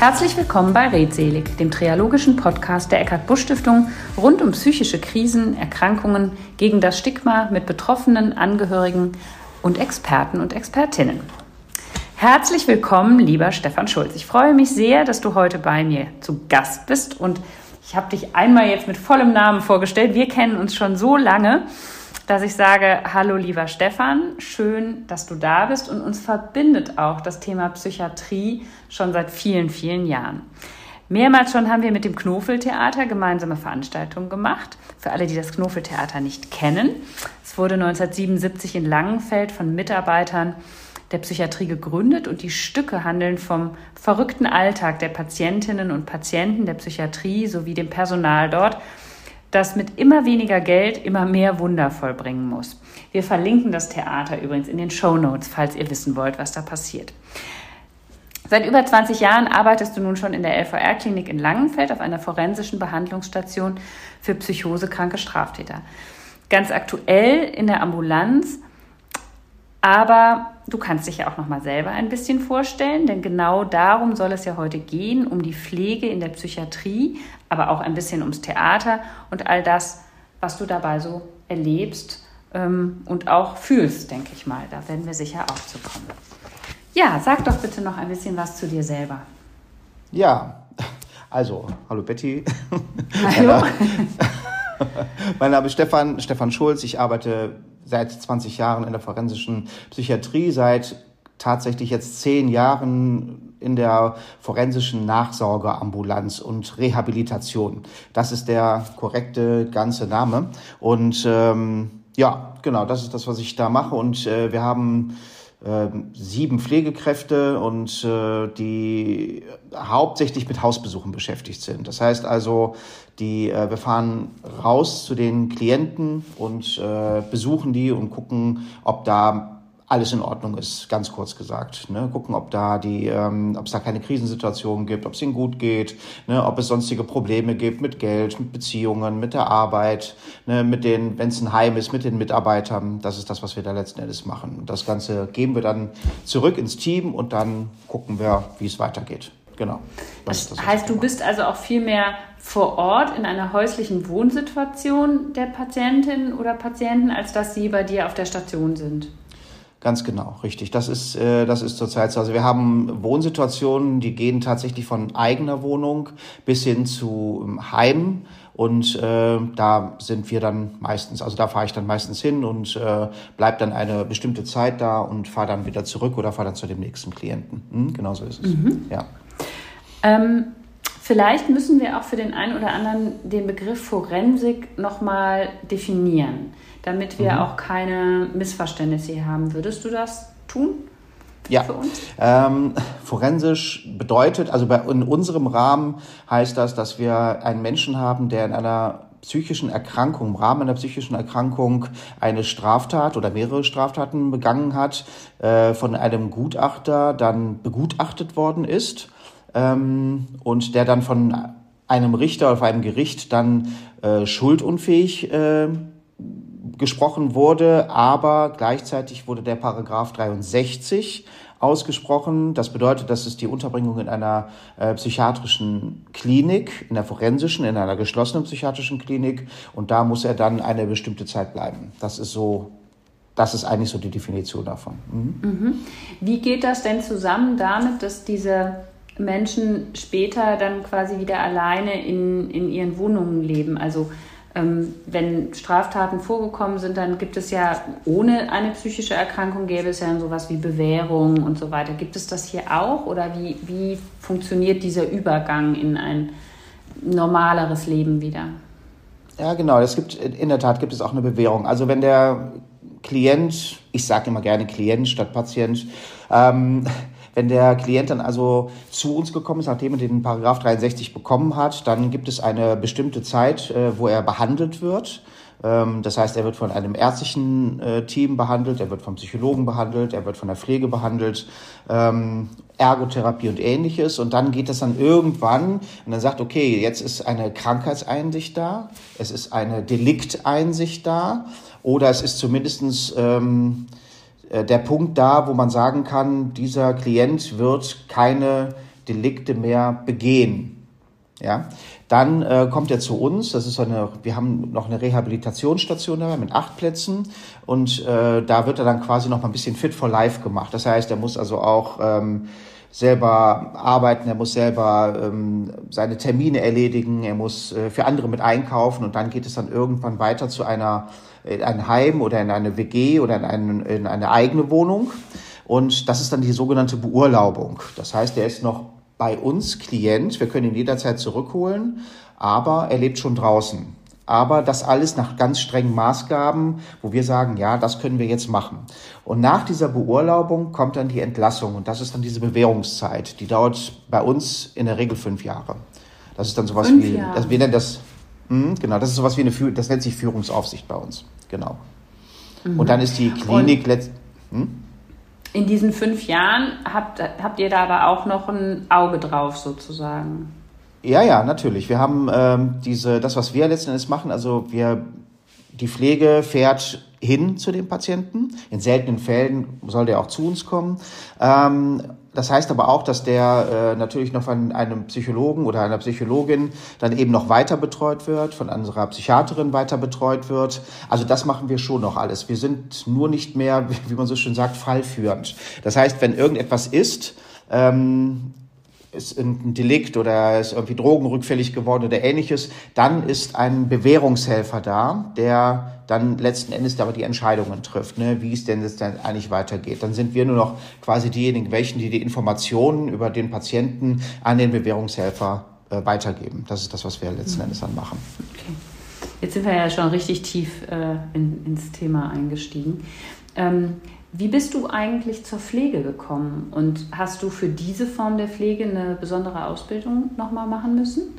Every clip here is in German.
Herzlich willkommen bei Redselig, dem triologischen Podcast der Eckart Busch Stiftung rund um psychische Krisen, Erkrankungen, gegen das Stigma mit Betroffenen, Angehörigen und Experten und Expertinnen. Herzlich willkommen, lieber Stefan Schulz. Ich freue mich sehr, dass du heute bei mir zu Gast bist und ich habe dich einmal jetzt mit vollem Namen vorgestellt. Wir kennen uns schon so lange dass ich sage, hallo lieber Stefan, schön, dass du da bist und uns verbindet auch das Thema Psychiatrie schon seit vielen, vielen Jahren. Mehrmals schon haben wir mit dem Knofeltheater gemeinsame Veranstaltungen gemacht. Für alle, die das Knofeltheater nicht kennen. Es wurde 1977 in Langenfeld von Mitarbeitern der Psychiatrie gegründet und die Stücke handeln vom verrückten Alltag der Patientinnen und Patienten der Psychiatrie sowie dem Personal dort das mit immer weniger Geld immer mehr Wunder vollbringen muss. Wir verlinken das Theater übrigens in den Show Notes, falls ihr wissen wollt, was da passiert. Seit über 20 Jahren arbeitest du nun schon in der LVR-Klinik in Langenfeld auf einer forensischen Behandlungsstation für psychosekranke Straftäter. Ganz aktuell in der Ambulanz, aber du kannst dich ja auch noch mal selber ein bisschen vorstellen, denn genau darum soll es ja heute gehen, um die Pflege in der Psychiatrie, aber auch ein bisschen ums Theater und all das, was du dabei so erlebst ähm, und auch fühlst, denke ich mal. Da werden wir sicher auch zu kommen. Ja, sag doch bitte noch ein bisschen was zu dir selber. Ja, also, hallo Betty. Hallo. mein Name ist Stefan, Stefan Schulz. Ich arbeite seit 20 Jahren in der forensischen Psychiatrie, seit tatsächlich jetzt zehn Jahren in der forensischen Nachsorgeambulanz und Rehabilitation. Das ist der korrekte ganze Name. Und ähm, ja, genau, das ist das, was ich da mache. Und äh, wir haben äh, sieben Pflegekräfte und äh, die hauptsächlich mit Hausbesuchen beschäftigt sind. Das heißt also, die, äh, wir fahren raus zu den Klienten und äh, besuchen die und gucken, ob da alles in Ordnung ist, ganz kurz gesagt. Ne? Gucken, ob da die, ähm, ob es da keine Krisensituation gibt, ob es ihnen gut geht, ne? ob es sonstige Probleme gibt mit Geld, mit Beziehungen, mit der Arbeit, ne? mit den, wenn es ein Heim ist, mit den Mitarbeitern. Das ist das, was wir da letzten Endes machen. Das Ganze geben wir dann zurück ins Team und dann gucken wir, wie es weitergeht. Genau. Das, das heißt, du bist also auch viel mehr vor Ort in einer häuslichen Wohnsituation der Patientin oder Patienten, als dass sie bei dir auf der Station sind. Ganz genau, richtig. Das ist, äh, das ist zurzeit so. Also wir haben Wohnsituationen, die gehen tatsächlich von eigener Wohnung bis hin zu ähm, Heim. Und äh, da sind wir dann meistens, also da fahre ich dann meistens hin und äh, bleib dann eine bestimmte Zeit da und fahre dann wieder zurück oder fahre dann zu dem nächsten Klienten. Hm, genau so ist es. Mhm. Ja. Ähm, vielleicht müssen wir auch für den einen oder anderen den Begriff Forensik nochmal definieren damit wir mhm. auch keine Missverständnisse hier haben. Würdest du das tun? Ja, ähm, forensisch bedeutet, also bei, in unserem Rahmen heißt das, dass wir einen Menschen haben, der in einer psychischen Erkrankung, im Rahmen einer psychischen Erkrankung eine Straftat oder mehrere Straftaten begangen hat, äh, von einem Gutachter dann begutachtet worden ist ähm, und der dann von einem Richter oder einem Gericht dann äh, schuldunfähig äh, gesprochen wurde, aber gleichzeitig wurde der Paragraph 63 ausgesprochen. Das bedeutet, dass es die Unterbringung in einer äh, psychiatrischen Klinik, in der forensischen, in einer geschlossenen psychiatrischen Klinik und da muss er dann eine bestimmte Zeit bleiben. Das ist so, das ist eigentlich so die Definition davon. Mhm. Mhm. Wie geht das denn zusammen damit, dass diese Menschen später dann quasi wieder alleine in, in ihren Wohnungen leben? Also wenn Straftaten vorgekommen sind, dann gibt es ja ohne eine psychische Erkrankung gäbe es ja sowas wie Bewährung und so weiter. Gibt es das hier auch oder wie, wie funktioniert dieser Übergang in ein normaleres Leben wieder? Ja, genau. Es gibt in der Tat gibt es auch eine Bewährung. Also wenn der Klient, ich sage immer gerne Klient statt Patient, ähm, wenn der Klient dann also zu uns gekommen ist, nachdem er den Paragraph 63 bekommen hat, dann gibt es eine bestimmte Zeit, äh, wo er behandelt wird. Ähm, das heißt, er wird von einem ärztlichen äh, Team behandelt, er wird vom Psychologen behandelt, er wird von der Pflege behandelt, ähm, Ergotherapie und ähnliches. Und dann geht das dann irgendwann und dann sagt, okay, jetzt ist eine Krankheitseinsicht da, es ist eine Delikteinsicht da oder es ist zumindestens ähm, äh, der Punkt da, wo man sagen kann, dieser Klient wird keine Delikte mehr begehen. Ja, dann äh, kommt er zu uns. Das ist eine, wir haben noch eine Rehabilitationsstation dabei mit acht Plätzen und äh, da wird er dann quasi noch mal ein bisschen fit for life gemacht. Das heißt, er muss also auch ähm, selber arbeiten, er muss selber ähm, seine Termine erledigen, er muss äh, für andere mit einkaufen und dann geht es dann irgendwann weiter zu einer in ein Heim oder in eine WG oder in, einen, in eine eigene Wohnung. Und das ist dann die sogenannte Beurlaubung. Das heißt, er ist noch bei uns Klient. Wir können ihn jederzeit zurückholen, aber er lebt schon draußen. Aber das alles nach ganz strengen Maßgaben, wo wir sagen, ja, das können wir jetzt machen. Und nach dieser Beurlaubung kommt dann die Entlassung und das ist dann diese Bewährungszeit. Die dauert bei uns in der Regel fünf Jahre. Das ist dann sowas fünf wie, Jahre. Wir nennen das, mh, hm, genau, das ist sowas wie eine, das nennt sich Führungsaufsicht bei uns. Genau. Mhm. Und dann ist die Klinik letzt, hm? in diesen fünf Jahren habt, habt ihr da aber auch noch ein Auge drauf sozusagen. Ja, ja, natürlich. Wir haben ähm, diese, das, was wir letzten Endes machen, also wir, die Pflege fährt hin zu dem Patienten. In seltenen Fällen soll der auch zu uns kommen. Ähm, das heißt aber auch, dass der äh, natürlich noch von einem Psychologen oder einer Psychologin dann eben noch weiter betreut wird, von unserer Psychiaterin weiter betreut wird. Also das machen wir schon noch alles. Wir sind nur nicht mehr, wie man so schön sagt, fallführend. Das heißt, wenn irgendetwas ist, ähm, ist ein Delikt oder ist irgendwie drogenrückfällig geworden oder ähnliches, dann ist ein Bewährungshelfer da, der dann letzten Endes aber die Entscheidungen trifft, ne, wie es denn jetzt dann eigentlich weitergeht. Dann sind wir nur noch quasi diejenigen, welchen die die Informationen über den Patienten an den Bewährungshelfer äh, weitergeben. Das ist das, was wir letzten mhm. Endes dann machen. Okay. Jetzt sind wir ja schon richtig tief äh, in, ins Thema eingestiegen. Ähm, wie bist du eigentlich zur Pflege gekommen und hast du für diese Form der Pflege eine besondere Ausbildung nochmal machen müssen?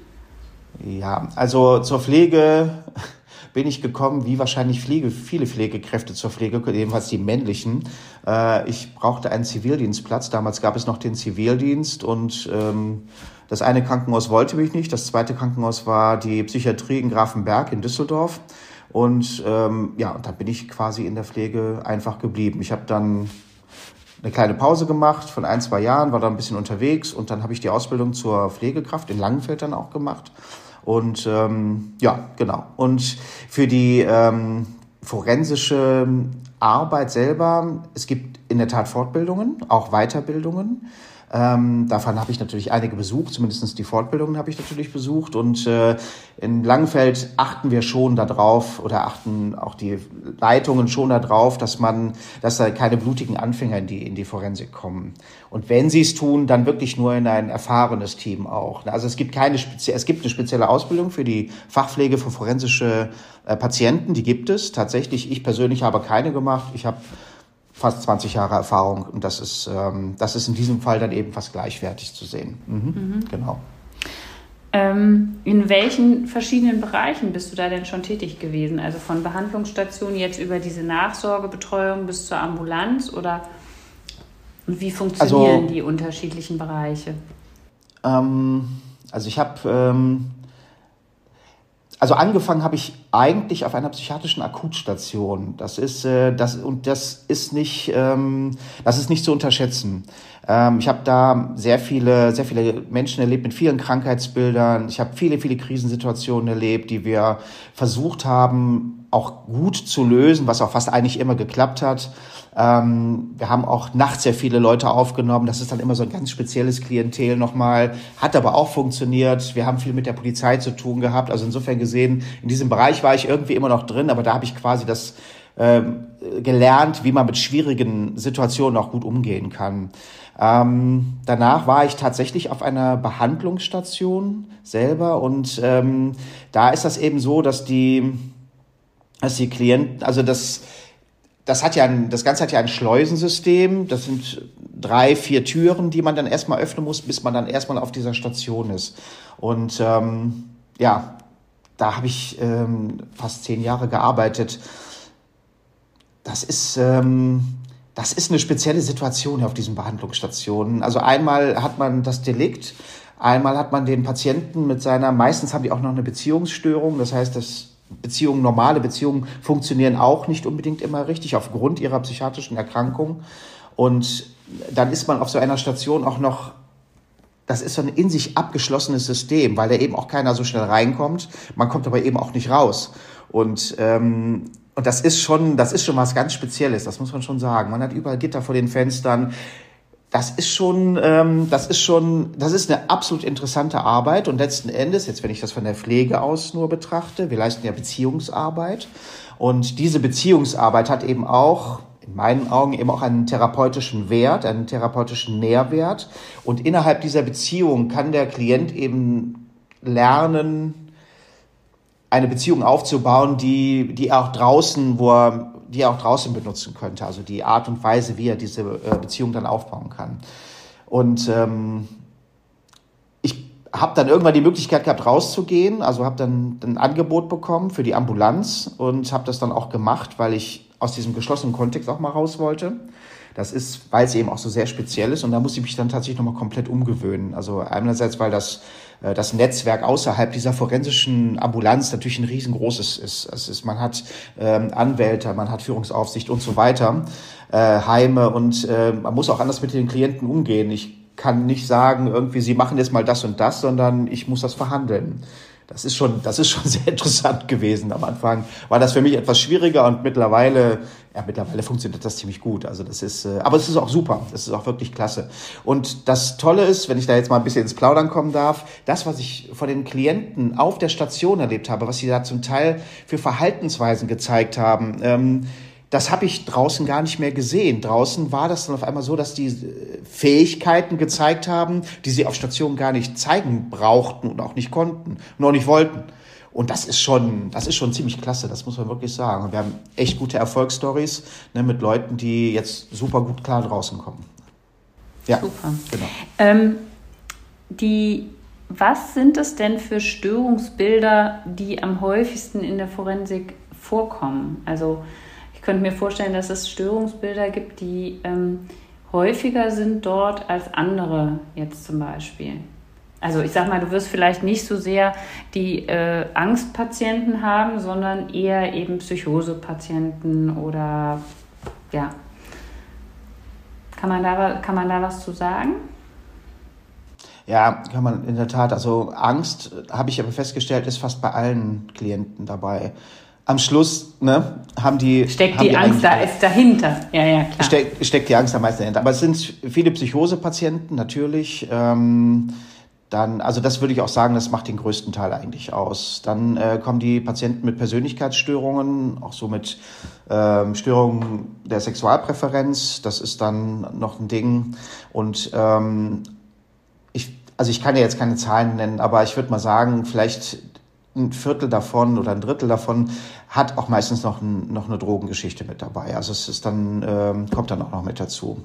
Ja, also zur Pflege bin ich gekommen, wie wahrscheinlich Pflege, viele Pflegekräfte zur Pflege, jedenfalls die männlichen. Äh, ich brauchte einen Zivildienstplatz. Damals gab es noch den Zivildienst und ähm, das eine Krankenhaus wollte mich nicht. Das zweite Krankenhaus war die Psychiatrie in Grafenberg in Düsseldorf. Und ähm, ja, da bin ich quasi in der Pflege einfach geblieben. Ich habe dann eine kleine Pause gemacht von ein, zwei Jahren, war da ein bisschen unterwegs und dann habe ich die Ausbildung zur Pflegekraft in Langenfeld dann auch gemacht. Und ähm, ja, genau. Und für die ähm, forensische Arbeit selber, es gibt in der Tat Fortbildungen, auch Weiterbildungen. Ähm, davon habe ich natürlich einige besucht, zumindest die Fortbildungen habe ich natürlich besucht. Und äh, in Langenfeld achten wir schon darauf oder achten auch die Leitungen schon darauf, dass man, dass da keine blutigen Anfänger in die, in die Forensik kommen. Und wenn sie es tun, dann wirklich nur in ein erfahrenes Team auch. Also es gibt keine spezielle, es gibt eine spezielle Ausbildung für die Fachpflege für forensische äh, Patienten, die gibt es tatsächlich. Ich persönlich habe keine gemacht. Ich habe fast 20 Jahre Erfahrung und das ist, ähm, das ist in diesem Fall dann eben fast gleichwertig zu sehen. Mhm. Mhm. Genau. Ähm, in welchen verschiedenen Bereichen bist du da denn schon tätig gewesen? Also von Behandlungsstation jetzt über diese Nachsorgebetreuung bis zur Ambulanz oder wie funktionieren also, die unterschiedlichen Bereiche? Ähm, also ich habe ähm, also angefangen habe ich eigentlich auf einer psychiatrischen Akutstation. Das ist äh, das und das ist nicht ähm, das ist nicht zu unterschätzen. Ähm, ich habe da sehr viele sehr viele Menschen erlebt mit vielen Krankheitsbildern. Ich habe viele viele Krisensituationen erlebt, die wir versucht haben auch gut zu lösen, was auch fast eigentlich immer geklappt hat. Ähm, wir haben auch nachts sehr viele Leute aufgenommen. Das ist dann immer so ein ganz spezielles Klientel nochmal. Hat aber auch funktioniert. Wir haben viel mit der Polizei zu tun gehabt. Also insofern gesehen, in diesem Bereich war ich irgendwie immer noch drin, aber da habe ich quasi das ähm, gelernt, wie man mit schwierigen Situationen auch gut umgehen kann. Ähm, danach war ich tatsächlich auf einer Behandlungsstation selber und ähm, da ist das eben so, dass die, dass die Klienten, also das das hat ja ein, das Ganze hat ja ein Schleusensystem. Das sind drei, vier Türen, die man dann erstmal öffnen muss, bis man dann erstmal auf dieser Station ist. Und ähm, ja, da habe ich ähm, fast zehn Jahre gearbeitet. Das ist, ähm, das ist eine spezielle Situation auf diesen Behandlungsstationen. Also einmal hat man das Delikt, einmal hat man den Patienten mit seiner, meistens haben die auch noch eine Beziehungsstörung. Das heißt, das Beziehungen, normale Beziehungen funktionieren auch nicht unbedingt immer richtig aufgrund ihrer psychiatrischen Erkrankung. Und dann ist man auf so einer Station auch noch das ist so ein in sich abgeschlossenes System, weil da eben auch keiner so schnell reinkommt. Man kommt aber eben auch nicht raus. Und, ähm, und das ist schon, das ist schon was ganz Spezielles, das muss man schon sagen. Man hat überall Gitter vor den Fenstern. Das ist schon, ähm, das ist schon, das ist eine absolut interessante Arbeit. Und letzten Endes, jetzt wenn ich das von der Pflege aus nur betrachte, wir leisten ja Beziehungsarbeit. Und diese Beziehungsarbeit hat eben auch in meinen Augen eben auch einen therapeutischen Wert, einen therapeutischen Nährwert. Und innerhalb dieser Beziehung kann der Klient eben lernen, eine Beziehung aufzubauen, die, die auch draußen, wo er, die er auch draußen benutzen könnte. Also die Art und Weise, wie er diese äh, Beziehung dann aufbauen kann. Und ähm, ich habe dann irgendwann die Möglichkeit gehabt, rauszugehen. Also habe dann ein Angebot bekommen für die Ambulanz und habe das dann auch gemacht, weil ich aus diesem geschlossenen Kontext auch mal raus wollte. Das ist, weil es eben auch so sehr speziell ist und da muss ich mich dann tatsächlich nochmal komplett umgewöhnen. Also einerseits, weil das, das Netzwerk außerhalb dieser forensischen Ambulanz natürlich ein riesengroßes ist. Es ist man hat ähm, Anwälte, man hat Führungsaufsicht und so weiter, äh, Heime und äh, man muss auch anders mit den Klienten umgehen. Ich kann nicht sagen, irgendwie, sie machen jetzt mal das und das, sondern ich muss das verhandeln das ist schon, das ist schon sehr interessant gewesen. Am Anfang war das für mich etwas schwieriger und mittlerweile, ja, mittlerweile funktioniert das ziemlich gut. Also das ist, äh, aber es ist auch super. Das ist auch wirklich klasse. Und das Tolle ist, wenn ich da jetzt mal ein bisschen ins Plaudern kommen darf, das, was ich von den Klienten auf der Station erlebt habe, was sie da zum Teil für Verhaltensweisen gezeigt haben, ähm, das habe ich draußen gar nicht mehr gesehen. Draußen war das dann auf einmal so, dass die äh, Fähigkeiten gezeigt haben, die sie auf Station gar nicht zeigen brauchten und auch nicht konnten, noch nicht wollten. Und das ist schon, das ist schon ziemlich klasse, das muss man wirklich sagen. Und wir haben echt gute Erfolgsstories ne, mit Leuten, die jetzt super gut klar draußen kommen. Ja, super. Genau. Ähm, die, was sind es denn für Störungsbilder, die am häufigsten in der Forensik vorkommen? Also ich könnte mir vorstellen, dass es Störungsbilder gibt, die ähm, häufiger sind dort als andere jetzt zum Beispiel. Also ich sag mal, du wirst vielleicht nicht so sehr die äh, Angstpatienten haben, sondern eher eben Psychosepatienten oder ja. Kann man da, kann man da was zu sagen? Ja, kann man in der Tat. Also Angst, habe ich aber festgestellt, ist fast bei allen Klienten dabei am Schluss ne, haben die. Steckt haben die, die Angst da ist dahinter. Ja, ja, klar. Steck, steckt die Angst da meist dahinter. Aber es sind viele Psychosepatienten natürlich. Ähm, dann, also das würde ich auch sagen, das macht den größten Teil eigentlich aus. Dann äh, kommen die Patienten mit Persönlichkeitsstörungen, auch so mit ähm, Störungen der Sexualpräferenz. Das ist dann noch ein Ding. Und ähm, ich, also ich kann ja jetzt keine Zahlen nennen, aber ich würde mal sagen, vielleicht ein Viertel davon oder ein Drittel davon hat auch meistens noch, ein, noch eine Drogengeschichte mit dabei. Also es ist dann, ähm, kommt dann auch noch mit dazu.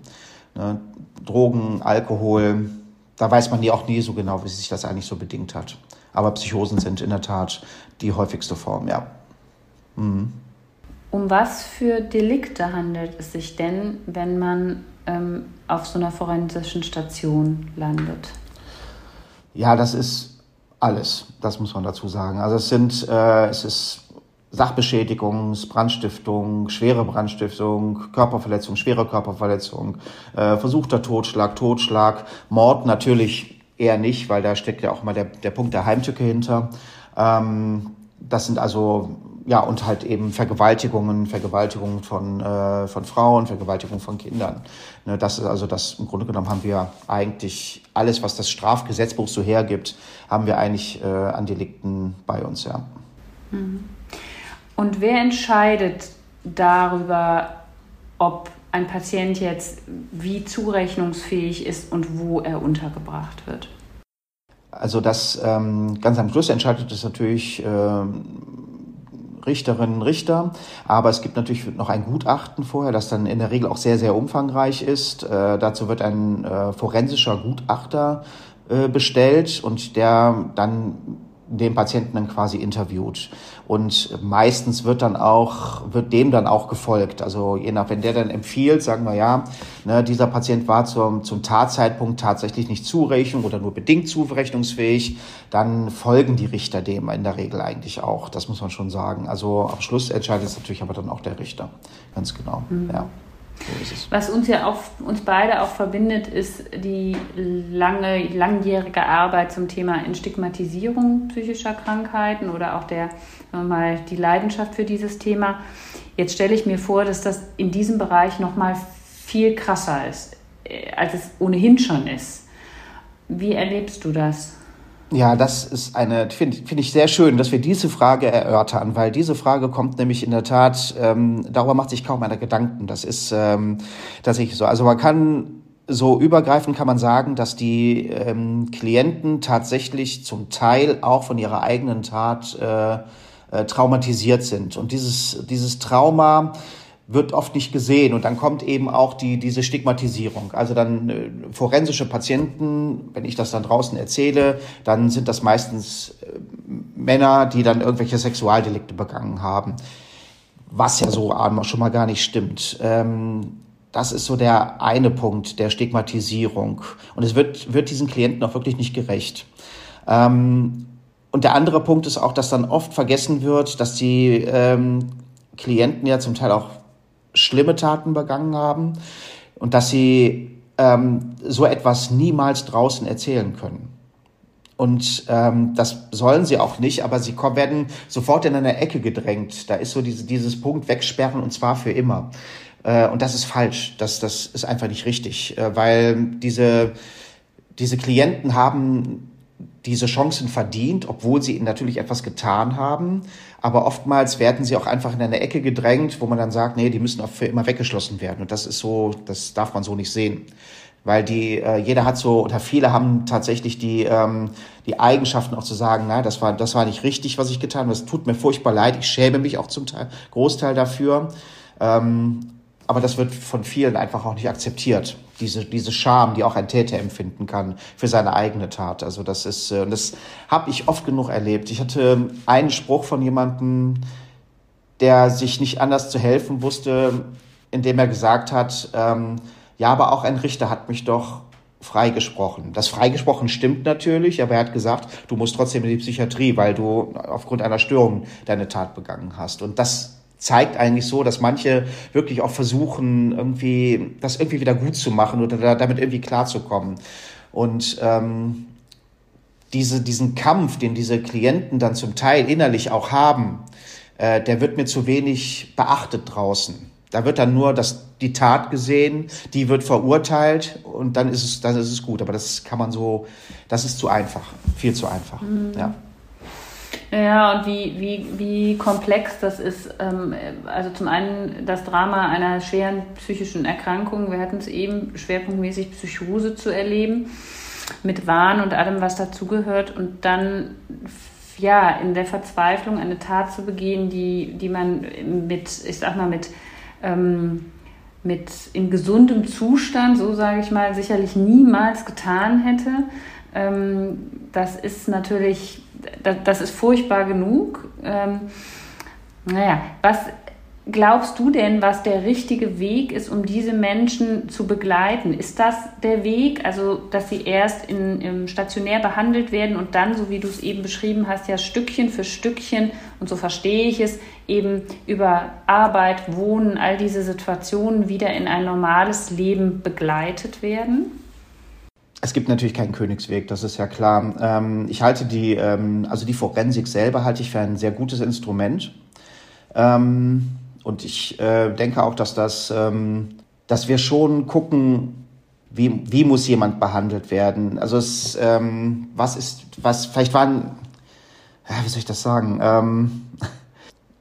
Ne? Drogen, Alkohol, da weiß man ja auch nie so genau, wie sich das eigentlich so bedingt hat. Aber Psychosen sind in der Tat die häufigste Form, ja. Mhm. Um was für Delikte handelt es sich denn, wenn man ähm, auf so einer forensischen Station landet? Ja, das ist alles, das muss man dazu sagen. Also es sind, äh, es ist Sachbeschädigung, Brandstiftung, schwere Brandstiftung, Körperverletzung, schwere Körperverletzung, äh, versuchter Totschlag, Totschlag, Mord natürlich eher nicht, weil da steckt ja auch mal der, der Punkt der Heimtücke hinter. Ähm, das sind also ja, und halt eben Vergewaltigungen, Vergewaltigungen von, äh, von Frauen, Vergewaltigungen von Kindern. Ne, das ist also das, im Grunde genommen haben wir eigentlich alles, was das Strafgesetzbuch so hergibt, haben wir eigentlich äh, an Delikten bei uns, ja. Mhm. Und wer entscheidet darüber, ob ein Patient jetzt wie zurechnungsfähig ist und wo er untergebracht wird? Also das ähm, ganz am Schluss entscheidet es natürlich ähm, Richterinnen, Richter. Aber es gibt natürlich noch ein Gutachten vorher, das dann in der Regel auch sehr, sehr umfangreich ist. Äh, dazu wird ein äh, forensischer Gutachter äh, bestellt und der dann den Patienten dann quasi interviewt. Und meistens wird dann auch, wird dem dann auch gefolgt. Also je nach, wenn der dann empfiehlt, sagen wir ja, ne, dieser Patient war zum, zum Tatzeitpunkt tatsächlich nicht zurechnung oder nur bedingt zurechnungsfähig, dann folgen die Richter dem in der Regel eigentlich auch. Das muss man schon sagen. Also am Schluss entscheidet es natürlich aber dann auch der Richter. Ganz genau, mhm. ja. Was uns ja auch, uns beide auch verbindet, ist die lange, langjährige Arbeit zum Thema Entstigmatisierung psychischer Krankheiten oder auch der, mal, die Leidenschaft für dieses Thema. Jetzt stelle ich mir vor, dass das in diesem Bereich noch mal viel krasser ist, äh, als es ohnehin schon ist. Wie erlebst du das? Ja, das ist eine, finde find ich sehr schön, dass wir diese Frage erörtern, weil diese Frage kommt nämlich in der Tat, ähm, darüber macht sich kaum einer Gedanken. Das ist ähm, tatsächlich so. Also man kann so übergreifend kann man sagen, dass die ähm, Klienten tatsächlich zum Teil auch von ihrer eigenen Tat äh, äh, traumatisiert sind. Und dieses, dieses Trauma wird oft nicht gesehen und dann kommt eben auch die, diese Stigmatisierung. Also dann äh, forensische Patienten, wenn ich das dann draußen erzähle, dann sind das meistens äh, Männer, die dann irgendwelche Sexualdelikte begangen haben, was ja so schon mal gar nicht stimmt. Ähm, das ist so der eine Punkt der Stigmatisierung und es wird, wird diesen Klienten auch wirklich nicht gerecht. Ähm, und der andere Punkt ist auch, dass dann oft vergessen wird, dass die ähm, Klienten ja zum Teil auch schlimme Taten begangen haben und dass sie ähm, so etwas niemals draußen erzählen können. Und ähm, das sollen sie auch nicht, aber sie werden sofort in eine Ecke gedrängt. Da ist so diese, dieses Punkt wegsperren und zwar für immer. Äh, und das ist falsch. Das, das ist einfach nicht richtig, äh, weil diese, diese Klienten haben diese Chancen verdient, obwohl sie natürlich etwas getan haben. Aber oftmals werden sie auch einfach in eine Ecke gedrängt, wo man dann sagt, nee, die müssen auch für immer weggeschlossen werden. Und das ist so, das darf man so nicht sehen. Weil die, äh, jeder hat so, oder viele haben tatsächlich die, ähm, die Eigenschaften auch zu sagen, na, das war, das war nicht richtig, was ich getan habe. Das tut mir furchtbar leid. Ich schäme mich auch zum Teil, Großteil dafür. Ähm, aber das wird von vielen einfach auch nicht akzeptiert. Diese, diese Scham, die auch ein Täter empfinden kann für seine eigene Tat. Also das ist, äh, und das habe ich oft genug erlebt. Ich hatte einen Spruch von jemandem, der sich nicht anders zu helfen wusste, indem er gesagt hat, ähm, ja, aber auch ein Richter hat mich doch freigesprochen. Das freigesprochen stimmt natürlich, aber er hat gesagt, du musst trotzdem in die Psychiatrie, weil du aufgrund einer Störung deine Tat begangen hast. Und das zeigt eigentlich so, dass manche wirklich auch versuchen, irgendwie das irgendwie wieder gut zu machen oder damit irgendwie klarzukommen. Und ähm, diese, diesen Kampf, den diese Klienten dann zum Teil innerlich auch haben, äh, der wird mir zu wenig beachtet draußen. Da wird dann nur das, die Tat gesehen, die wird verurteilt und dann ist es, dann ist es gut. Aber das kann man so, das ist zu einfach, viel zu einfach. Mhm. Ja. Ja, und wie, wie, wie komplex das ist. Ähm, also zum einen das Drama einer schweren psychischen Erkrankung. Wir hatten es eben schwerpunktmäßig Psychose zu erleben, mit Wahn und allem, was dazugehört. Und dann ja, in der Verzweiflung eine Tat zu begehen, die, die man mit, ich sag mal, mit, ähm, mit in gesundem Zustand, so sage ich mal, sicherlich niemals getan hätte. Ähm, das ist natürlich das, ist furchtbar genug. Ähm, naja, was glaubst du denn, was der richtige Weg ist, um diese Menschen zu begleiten? Ist das der Weg, also dass sie erst in, im stationär behandelt werden und dann, so wie du es eben beschrieben hast, ja Stückchen für Stückchen, und so verstehe ich es, eben über Arbeit, Wohnen, all diese Situationen wieder in ein normales Leben begleitet werden? Es gibt natürlich keinen Königsweg, das ist ja klar. Ähm, ich halte die, ähm, also die Forensik selber halte ich für ein sehr gutes Instrument. Ähm, und ich äh, denke auch, dass das, ähm, dass wir schon gucken, wie, wie muss jemand behandelt werden. Also es, ähm, was ist, was, vielleicht waren, ja, wie soll ich das sagen?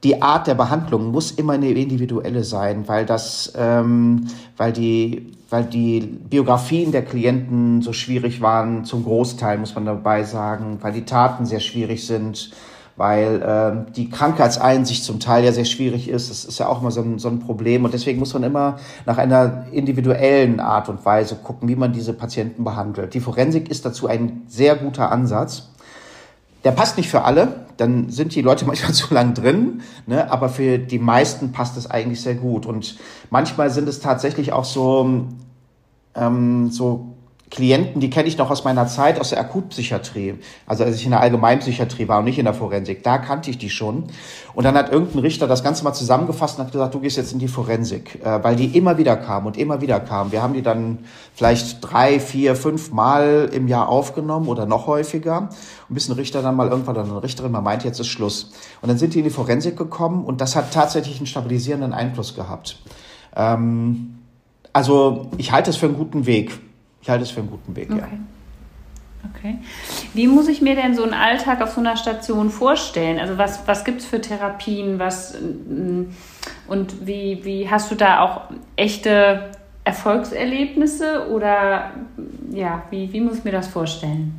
Die Art der Behandlung muss immer eine individuelle sein, weil das, ähm, weil die, weil die Biografien der Klienten so schwierig waren, zum Großteil muss man dabei sagen, weil die Taten sehr schwierig sind, weil ähm, die Krankheitseinsicht zum Teil ja sehr schwierig ist. Das ist ja auch immer so ein, so ein Problem. Und deswegen muss man immer nach einer individuellen Art und Weise gucken, wie man diese Patienten behandelt. Die Forensik ist dazu ein sehr guter Ansatz. Der passt nicht für alle, dann sind die Leute manchmal zu lang drin, ne? aber für die meisten passt es eigentlich sehr gut. Und manchmal sind es tatsächlich auch so, ähm, so Klienten, die kenne ich noch aus meiner Zeit aus der Akutpsychiatrie. Also als ich in der Allgemeinpsychiatrie war und nicht in der Forensik, da kannte ich die schon. Und dann hat irgendein Richter das Ganze mal zusammengefasst und hat gesagt, du gehst jetzt in die Forensik, äh, weil die immer wieder kamen und immer wieder kamen. Wir haben die dann vielleicht drei, vier, fünf Mal im Jahr aufgenommen oder noch häufiger. Und bis ein Richter dann mal irgendwann oder eine Richterin mal meint, jetzt ist Schluss. Und dann sind die in die Forensik gekommen und das hat tatsächlich einen stabilisierenden Einfluss gehabt. Ähm, also ich halte es für einen guten Weg. Ich halte es für einen guten Weg, okay. ja. Okay. Wie muss ich mir denn so einen Alltag auf so einer Station vorstellen? Also was, was gibt es für Therapien? Was, mm, und wie, wie hast du da auch echte Erfolgserlebnisse oder ja, wie, wie muss ich mir das vorstellen?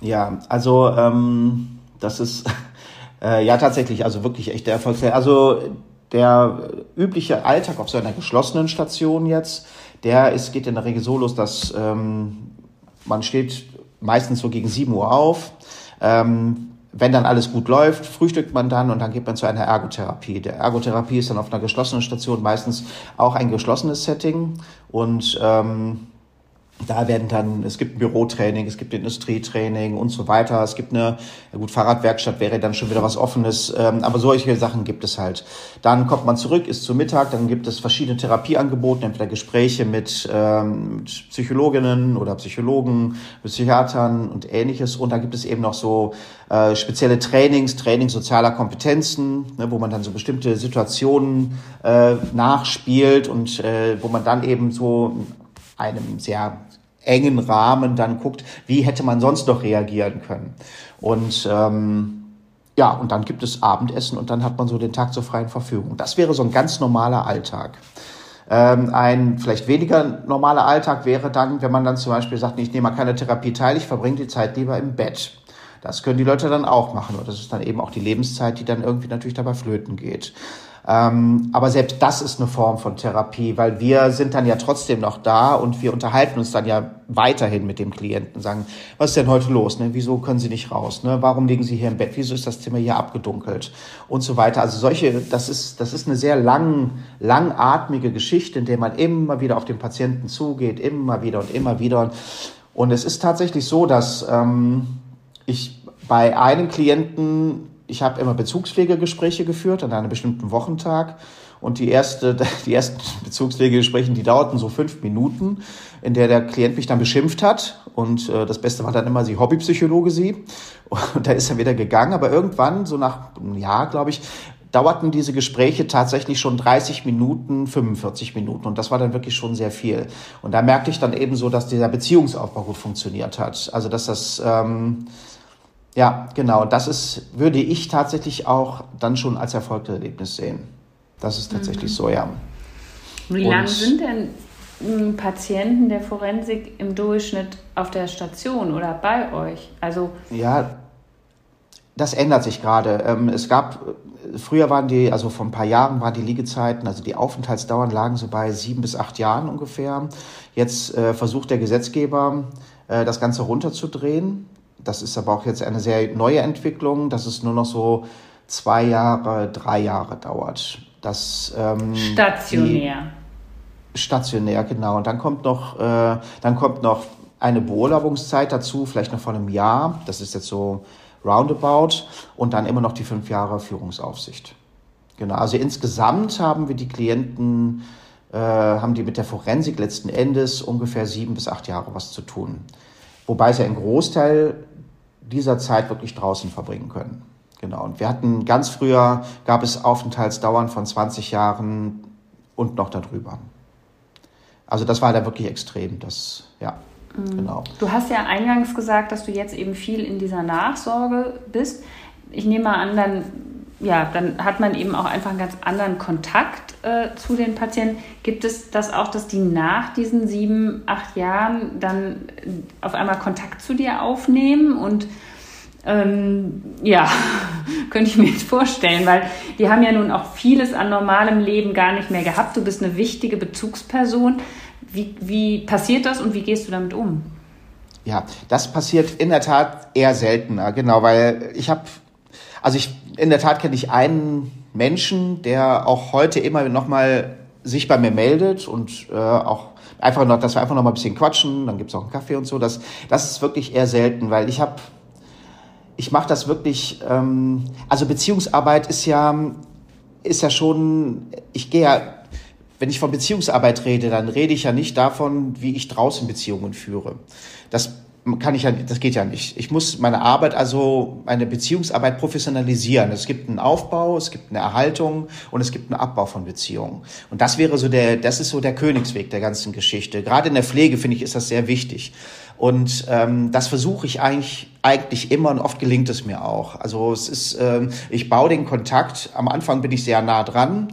Ja, also ähm, das ist äh, ja tatsächlich, also wirklich echte Erfolgserlebnisse. Also der übliche Alltag auf so einer geschlossenen Station jetzt, der ist, geht in der Regel so los, dass ähm, man steht meistens so gegen 7 Uhr auf. Ähm, wenn dann alles gut läuft, frühstückt man dann und dann geht man zu einer Ergotherapie. Der Ergotherapie ist dann auf einer geschlossenen Station meistens auch ein geschlossenes Setting und ähm, da werden dann, es gibt ein Bürotraining, es gibt Industrietraining und so weiter. Es gibt eine, gut, Fahrradwerkstatt wäre dann schon wieder was Offenes, ähm, aber solche Sachen gibt es halt. Dann kommt man zurück, ist zu Mittag, dann gibt es verschiedene Therapieangebote, entweder Gespräche mit, ähm, mit Psychologinnen oder Psychologen, mit Psychiatern und ähnliches. Und dann gibt es eben noch so äh, spezielle Trainings, Trainings sozialer Kompetenzen, ne, wo man dann so bestimmte Situationen äh, nachspielt und äh, wo man dann eben so einem sehr engen Rahmen dann guckt, wie hätte man sonst noch reagieren können. Und ähm, ja, und dann gibt es Abendessen und dann hat man so den Tag zur freien Verfügung. Das wäre so ein ganz normaler Alltag. Ähm, ein vielleicht weniger normaler Alltag wäre dann, wenn man dann zum Beispiel sagt, ich nehme mal keine Therapie teil, ich verbringe die Zeit lieber im Bett. Das können die Leute dann auch machen. Und das ist dann eben auch die Lebenszeit, die dann irgendwie natürlich dabei flöten geht. Ähm, aber selbst das ist eine Form von Therapie, weil wir sind dann ja trotzdem noch da und wir unterhalten uns dann ja weiterhin mit dem Klienten, sagen, was ist denn heute los? Ne? Wieso können Sie nicht raus? Ne? Warum liegen Sie hier im Bett? Wieso ist das Zimmer hier abgedunkelt? Und so weiter. Also solche, das ist, das ist eine sehr lang, langatmige Geschichte, in der man immer wieder auf den Patienten zugeht, immer wieder und immer wieder. Und es ist tatsächlich so, dass ähm, ich bei einem Klienten ich habe immer Bezugspflegegespräche geführt an einem bestimmten Wochentag. Und die, erste, die ersten Bezugspflegegespräche, die dauerten so fünf Minuten, in der der Klient mich dann beschimpft hat. Und äh, das Beste war dann immer sie Hobbypsychologe sie. Und da ist er wieder gegangen. Aber irgendwann, so nach einem Jahr, glaube ich, dauerten diese Gespräche tatsächlich schon 30 Minuten, 45 Minuten. Und das war dann wirklich schon sehr viel. Und da merkte ich dann eben so, dass dieser Beziehungsaufbau gut funktioniert hat. Also dass das... Ähm, ja, genau. Das ist, würde ich tatsächlich auch dann schon als Erfolgserlebnis sehen. Das ist tatsächlich mhm. so, ja. Wie lange sind denn hm, Patienten der Forensik im Durchschnitt auf der Station oder bei euch? Also ja, das ändert sich gerade. Ähm, es gab früher waren die, also vor ein paar Jahren waren die Liegezeiten, also die Aufenthaltsdauern lagen so bei sieben bis acht Jahren ungefähr. Jetzt äh, versucht der Gesetzgeber äh, das Ganze runterzudrehen das ist aber auch jetzt eine sehr neue Entwicklung, dass es nur noch so zwei Jahre, drei Jahre dauert. Das, ähm, stationär. Stationär, genau. Und dann kommt noch, äh, dann kommt noch eine Beurlaubungszeit dazu, vielleicht noch von einem Jahr. Das ist jetzt so roundabout. Und dann immer noch die fünf Jahre Führungsaufsicht. Genau. Also insgesamt haben wir die Klienten, äh, haben die mit der Forensik letzten Endes ungefähr sieben bis acht Jahre was zu tun. Wobei es ja ein Großteil dieser Zeit wirklich draußen verbringen können. Genau. Und wir hatten ganz früher, gab es Aufenthaltsdauern von 20 Jahren und noch darüber. Also das war da wirklich extrem. Das, ja, mhm. genau. Du hast ja eingangs gesagt, dass du jetzt eben viel in dieser Nachsorge bist. Ich nehme mal an, dann ja, dann hat man eben auch einfach einen ganz anderen Kontakt äh, zu den Patienten. Gibt es das auch, dass die nach diesen sieben, acht Jahren dann auf einmal Kontakt zu dir aufnehmen? Und ähm, ja, könnte ich mir jetzt vorstellen, weil die haben ja nun auch vieles an normalem Leben gar nicht mehr gehabt. Du bist eine wichtige Bezugsperson. Wie, wie passiert das und wie gehst du damit um? Ja, das passiert in der Tat eher seltener, genau, weil ich habe also ich, in der Tat kenne ich einen Menschen, der auch heute immer noch mal sich bei mir meldet und äh, auch einfach noch, dass wir einfach noch mal ein bisschen quatschen, dann gibt's auch einen Kaffee und so. Das, das ist wirklich eher selten, weil ich habe, ich mache das wirklich, ähm, also Beziehungsarbeit ist ja, ist ja schon, ich gehe ja, wenn ich von Beziehungsarbeit rede, dann rede ich ja nicht davon, wie ich draußen Beziehungen führe. Das kann ich ja, das geht ja nicht. Ich muss meine Arbeit, also meine Beziehungsarbeit professionalisieren. Es gibt einen Aufbau, es gibt eine Erhaltung und es gibt einen Abbau von Beziehungen. Und das wäre so der, das ist so der Königsweg der ganzen Geschichte. Gerade in der Pflege finde ich ist das sehr wichtig. Und ähm, das versuche ich eigentlich eigentlich immer und oft gelingt es mir auch. Also es ist, ähm, ich baue den Kontakt. Am Anfang bin ich sehr nah dran.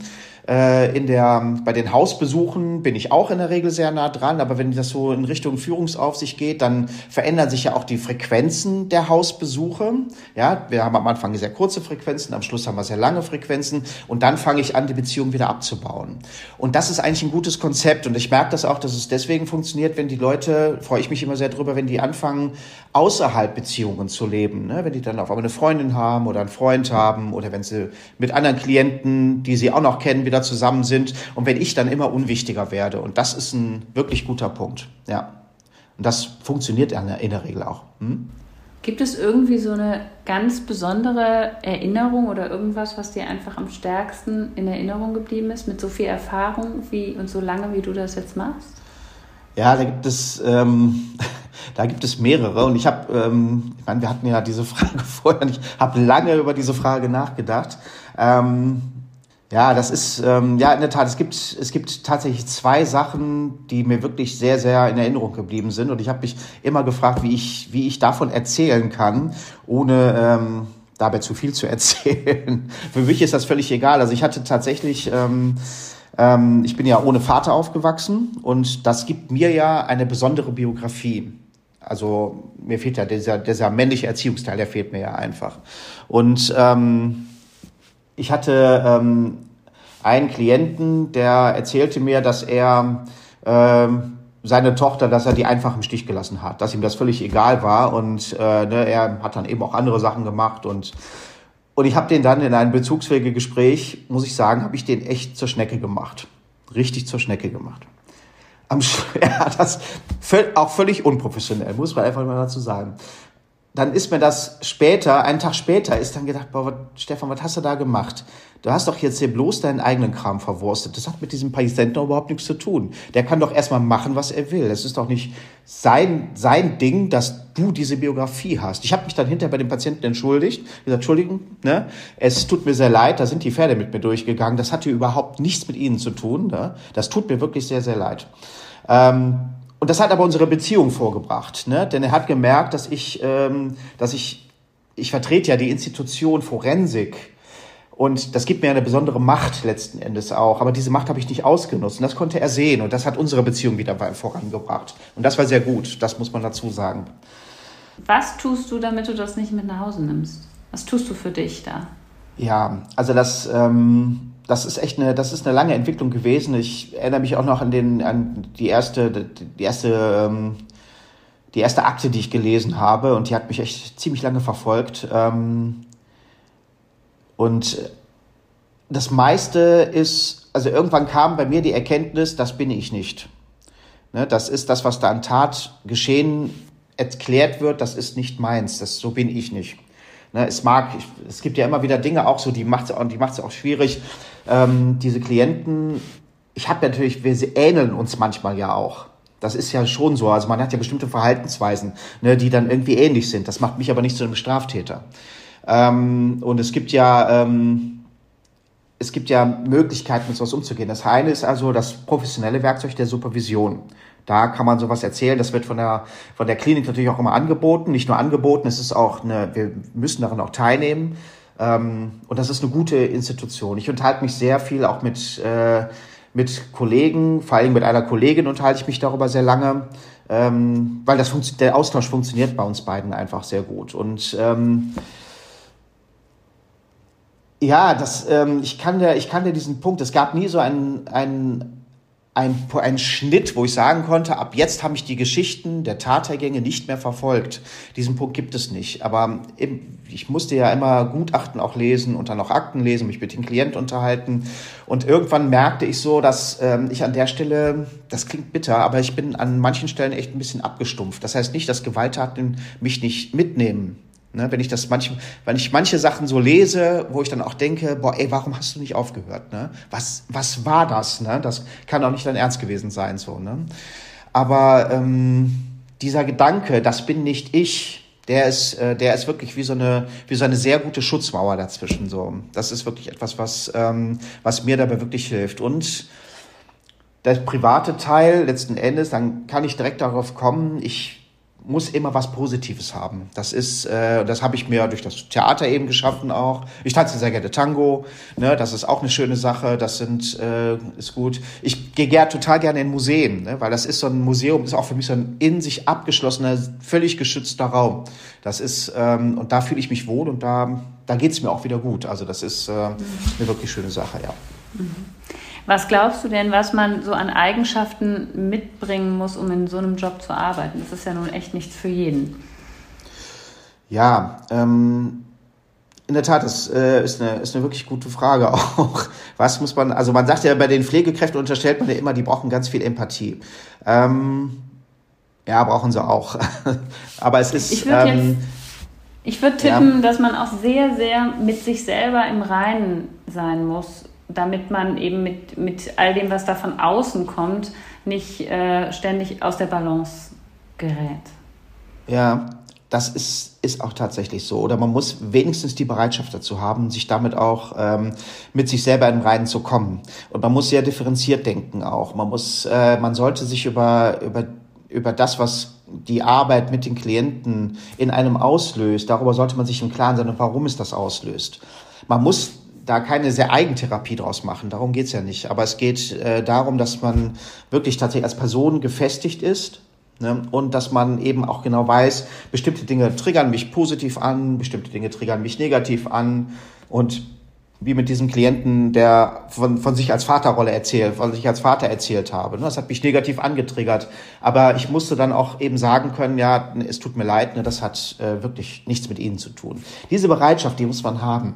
Äh, in der, bei den Hausbesuchen bin ich auch in der Regel sehr nah dran, aber wenn das so in Richtung Führungsaufsicht geht, dann verändern sich ja auch die Frequenzen der Hausbesuche. Ja, wir haben am Anfang sehr kurze Frequenzen, am Schluss haben wir sehr lange Frequenzen und dann fange ich an, die Beziehung wieder abzubauen. Und das ist eigentlich ein gutes Konzept und ich merke das auch, dass es deswegen funktioniert, wenn die Leute, freue ich mich immer sehr drüber, wenn die anfangen, außerhalb Beziehungen zu leben. Ne? Wenn die dann auf einmal eine Freundin haben oder einen Freund haben oder wenn sie mit anderen Klienten, die sie auch noch kennen, wieder zusammen sind und wenn ich dann immer unwichtiger werde. Und das ist ein wirklich guter Punkt. Ja. Und das funktioniert in der, in der Regel auch. Hm? Gibt es irgendwie so eine ganz besondere Erinnerung oder irgendwas, was dir einfach am stärksten in Erinnerung geblieben ist, mit so viel Erfahrung wie und so lange, wie du das jetzt machst? Ja, da gibt es, ähm, da gibt es mehrere. Und ich habe, ähm, ich meine, wir hatten ja diese Frage vorher. Und ich habe lange über diese Frage nachgedacht. Ähm, ja, das ist, ähm, ja, in der Tat, es gibt, es gibt tatsächlich zwei Sachen, die mir wirklich sehr, sehr in Erinnerung geblieben sind. Und ich habe mich immer gefragt, wie ich, wie ich davon erzählen kann, ohne ähm, dabei zu viel zu erzählen. Für mich ist das völlig egal. Also ich hatte tatsächlich, ähm, ähm, ich bin ja ohne Vater aufgewachsen und das gibt mir ja eine besondere Biografie. Also mir fehlt ja dieser, dieser männliche Erziehungsteil, der fehlt mir ja einfach. Und ähm, ich hatte ähm, einen Klienten, der erzählte mir, dass er ähm, seine Tochter, dass er die einfach im Stich gelassen hat, dass ihm das völlig egal war und äh, ne, er hat dann eben auch andere Sachen gemacht und und ich habe den dann in einem bezugsfähigen Gespräch, muss ich sagen, habe ich den echt zur Schnecke gemacht, richtig zur Schnecke gemacht. Am, ja, das auch völlig unprofessionell, muss man einfach mal dazu sagen dann ist mir das später, einen Tag später, ist dann gedacht, boah, Stefan, was hast du da gemacht? Du hast doch jetzt hier bloß deinen eigenen Kram verwurstet. Das hat mit diesem Patienten überhaupt nichts zu tun. Der kann doch erstmal machen, was er will. Es ist doch nicht sein, sein Ding, dass du diese Biografie hast. Ich habe mich dann hinterher bei dem Patienten entschuldigt. gesagt, Entschuldigung, ne? es tut mir sehr leid, da sind die Pferde mit mir durchgegangen. Das hatte überhaupt nichts mit Ihnen zu tun. Ne? Das tut mir wirklich sehr, sehr leid. Ähm, und das hat aber unsere Beziehung vorgebracht, ne? denn er hat gemerkt, dass ich, ähm, dass ich, ich vertrete ja die Institution Forensik und das gibt mir eine besondere Macht letzten Endes auch. Aber diese Macht habe ich nicht ausgenutzt und das konnte er sehen und das hat unsere Beziehung wieder vorangebracht. Und das war sehr gut, das muss man dazu sagen. Was tust du, damit du das nicht mit nach Hause nimmst? Was tust du für dich da? Ja, also das, ähm, das ist echt eine, das ist eine lange Entwicklung gewesen. Ich erinnere mich auch noch an den, an die erste, die erste, ähm, die erste Akte, die ich gelesen habe, und die hat mich echt ziemlich lange verfolgt. Ähm, und das meiste ist, also irgendwann kam bei mir die Erkenntnis, das bin ich nicht. Ne, das ist das, was da an Tat geschehen erklärt wird, das ist nicht meins, das so bin ich nicht. Ne, es mag, es gibt ja immer wieder Dinge auch so, die macht es die macht's auch schwierig ähm, diese Klienten, ich habe natürlich, wir ähneln uns manchmal ja auch. Das ist ja schon so. Also man hat ja bestimmte Verhaltensweisen, ne, die dann irgendwie ähnlich sind. Das macht mich aber nicht zu einem Straftäter. Ähm, und es gibt ja, ähm, es gibt ja Möglichkeiten, mit sowas umzugehen. Das eine ist also das professionelle Werkzeug der Supervision. Da kann man sowas erzählen. Das wird von der, von der Klinik natürlich auch immer angeboten. Nicht nur angeboten, es ist auch eine, wir müssen daran auch teilnehmen. Ähm, und das ist eine gute Institution. Ich unterhalte mich sehr viel auch mit, äh, mit Kollegen, vor allem mit einer Kollegin unterhalte ich mich darüber sehr lange, ähm, weil das der Austausch funktioniert bei uns beiden einfach sehr gut. Und ähm, ja, das, ähm, ich, kann dir, ich kann dir diesen Punkt, es gab nie so einen, einen ein, ein Schnitt, wo ich sagen konnte, ab jetzt habe ich die Geschichten der Tathergänge nicht mehr verfolgt. Diesen Punkt gibt es nicht. Aber ich musste ja immer Gutachten auch lesen und dann auch Akten lesen, mich mit den Klienten unterhalten. Und irgendwann merkte ich so, dass ähm, ich an der Stelle, das klingt bitter, aber ich bin an manchen Stellen echt ein bisschen abgestumpft. Das heißt nicht, dass Gewalttaten mich nicht mitnehmen. Ne, wenn ich das manchmal, wenn ich manche Sachen so lese, wo ich dann auch denke, boah, ey, warum hast du nicht aufgehört? Ne? Was, was war das? Ne? Das kann doch nicht dein Ernst gewesen sein, so. Ne? Aber ähm, dieser Gedanke, das bin nicht ich, der ist, äh, der ist wirklich wie so eine, wie so eine sehr gute Schutzmauer dazwischen. So, das ist wirklich etwas, was, ähm, was mir dabei wirklich hilft. Und der private Teil letzten Endes, dann kann ich direkt darauf kommen. Ich muss immer was Positives haben. Das ist, äh, das habe ich mir durch das Theater eben geschaffen auch. Ich tanze sehr gerne Tango, ne, das ist auch eine schöne Sache. Das sind äh, ist gut. Ich gehe gern, total gerne in Museen, ne, weil das ist so ein Museum, ist auch für mich so ein in sich abgeschlossener, völlig geschützter Raum. Das ist ähm, und da fühle ich mich wohl und da da geht's mir auch wieder gut. Also das ist äh, eine wirklich schöne Sache, ja. Mhm. Was glaubst du denn, was man so an Eigenschaften mitbringen muss, um in so einem Job zu arbeiten? Das ist ja nun echt nichts für jeden. Ja, ähm, in der Tat, das äh, ist, eine, ist eine wirklich gute Frage auch. Was muss man, also man sagt ja bei den Pflegekräften unterstellt man ja immer, die brauchen ganz viel Empathie. Ähm, ja, brauchen sie auch. Aber es ist. Ich würde ähm, ich würde tippen, ja. dass man auch sehr, sehr mit sich selber im Reinen sein muss damit man eben mit, mit all dem, was da von außen kommt, nicht äh, ständig aus der Balance gerät. Ja, das ist, ist auch tatsächlich so. Oder man muss wenigstens die Bereitschaft dazu haben, sich damit auch ähm, mit sich selber in Reinen zu kommen. Und man muss sehr differenziert denken auch. Man muss, äh, man sollte sich über, über, über das, was die Arbeit mit den Klienten in einem auslöst, darüber sollte man sich im Klaren sein, warum es das auslöst. Man muss da keine sehr Eigentherapie draus machen. Darum geht's ja nicht. Aber es geht äh, darum, dass man wirklich tatsächlich als Person gefestigt ist ne? und dass man eben auch genau weiß, bestimmte Dinge triggern mich positiv an, bestimmte Dinge triggern mich negativ an. Und wie mit diesem Klienten, der von, von sich als Vaterrolle erzählt, von sich als Vater erzählt habe. Ne? Das hat mich negativ angetriggert. Aber ich musste dann auch eben sagen können, ja, es tut mir leid, ne, das hat äh, wirklich nichts mit Ihnen zu tun. Diese Bereitschaft, die muss man haben.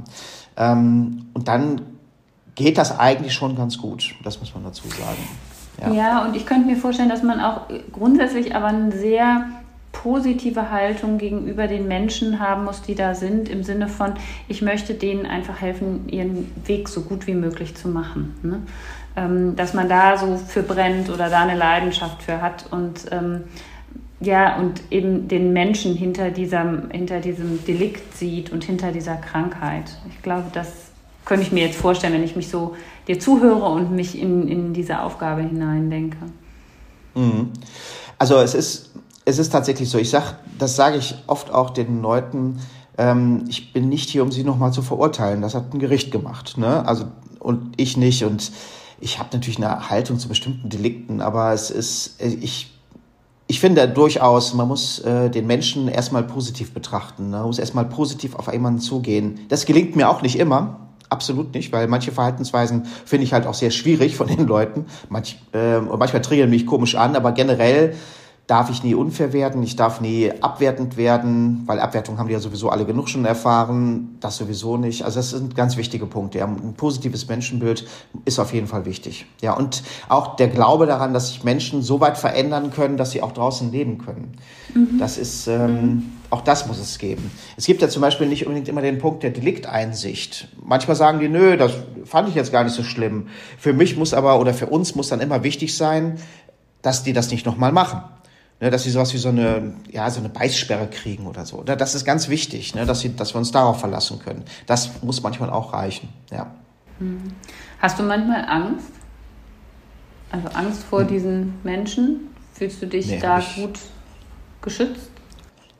Ähm, und dann geht das eigentlich schon ganz gut. Das muss man dazu sagen. Ja. ja, und ich könnte mir vorstellen, dass man auch grundsätzlich aber eine sehr positive Haltung gegenüber den Menschen haben muss, die da sind, im Sinne von, ich möchte denen einfach helfen, ihren Weg so gut wie möglich zu machen. Ne? Ähm, dass man da so für brennt oder da eine Leidenschaft für hat und ähm, ja, und eben den Menschen hinter diesem, hinter diesem Delikt sieht und hinter dieser Krankheit. Ich glaube, das könnte ich mir jetzt vorstellen, wenn ich mich so dir zuhöre und mich in, in diese Aufgabe hineindenke. Mhm. Also es ist, es ist tatsächlich so, ich sag, das sage ich oft auch den Leuten, ähm, ich bin nicht hier, um sie nochmal zu verurteilen. Das hat ein Gericht gemacht. Ne? Also, und ich nicht. Und ich habe natürlich eine Haltung zu bestimmten Delikten, aber es ist, ich ich finde durchaus, man muss äh, den Menschen erstmal positiv betrachten. Ne? Man muss erstmal positiv auf jemanden zugehen. Das gelingt mir auch nicht immer. Absolut nicht, weil manche Verhaltensweisen finde ich halt auch sehr schwierig von den Leuten. Manch, äh, manchmal triggern mich komisch an, aber generell darf ich nie unfair werden, ich darf nie abwertend werden, weil Abwertung haben die ja sowieso alle genug schon erfahren, das sowieso nicht. Also das sind ganz wichtige Punkte. Ja, ein positives Menschenbild ist auf jeden Fall wichtig. Ja, und auch der Glaube daran, dass sich Menschen so weit verändern können, dass sie auch draußen leben können. Mhm. Das ist, ähm, auch das muss es geben. Es gibt ja zum Beispiel nicht unbedingt immer den Punkt der Delikteinsicht. Manchmal sagen die, nö, das fand ich jetzt gar nicht so schlimm. Für mich muss aber oder für uns muss dann immer wichtig sein, dass die das nicht nochmal machen ne, dass sie sowas wie so eine, ja, so eine Beißsperre kriegen oder so. Das ist ganz wichtig, ne, dass, sie, dass wir uns darauf verlassen können. Das muss manchmal auch reichen, ja. Hm. Hast du manchmal Angst? Also Angst vor hm. diesen Menschen? Fühlst du dich nee, da gut geschützt?